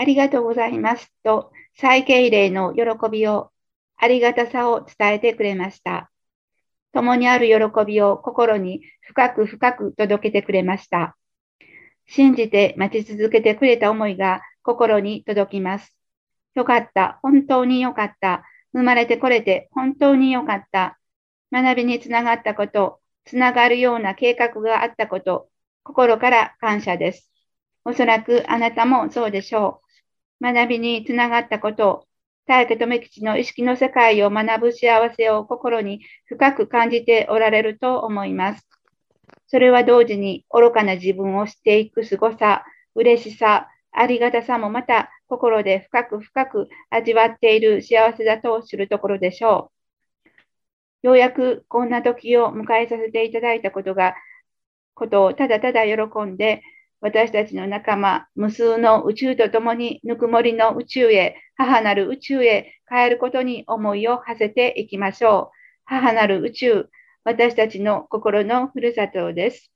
ありがとうございますと、再敬礼の喜びを、ありがたさを伝えてくれました。共にある喜びを心に深く深く届けてくれました。信じて待ち続けてくれた思いが心に届きます。よかった。本当によかった。生まれてこれて本当によかった。学びにつながったこと、つながるような計画があったこと、心から感謝です。おそらくあなたもそうでしょう。学びにつながったこと、大家留吉の意識の世界を学ぶ幸せを心に深く感じておられると思います。それは同時に愚かな自分を知っていく凄さ、嬉しさ、ありがたさもまた心で深く深く味わっている幸せだと知るところでしょう。ようやくこんな時を迎えさせていただいたことが、ことをただただ喜んで、私たちの仲間、無数の宇宙と共にぬくもりの宇宙へ、母なる宇宙へ帰ることに思いを馳せていきましょう。母なる宇宙、私たちの心のふるさとです。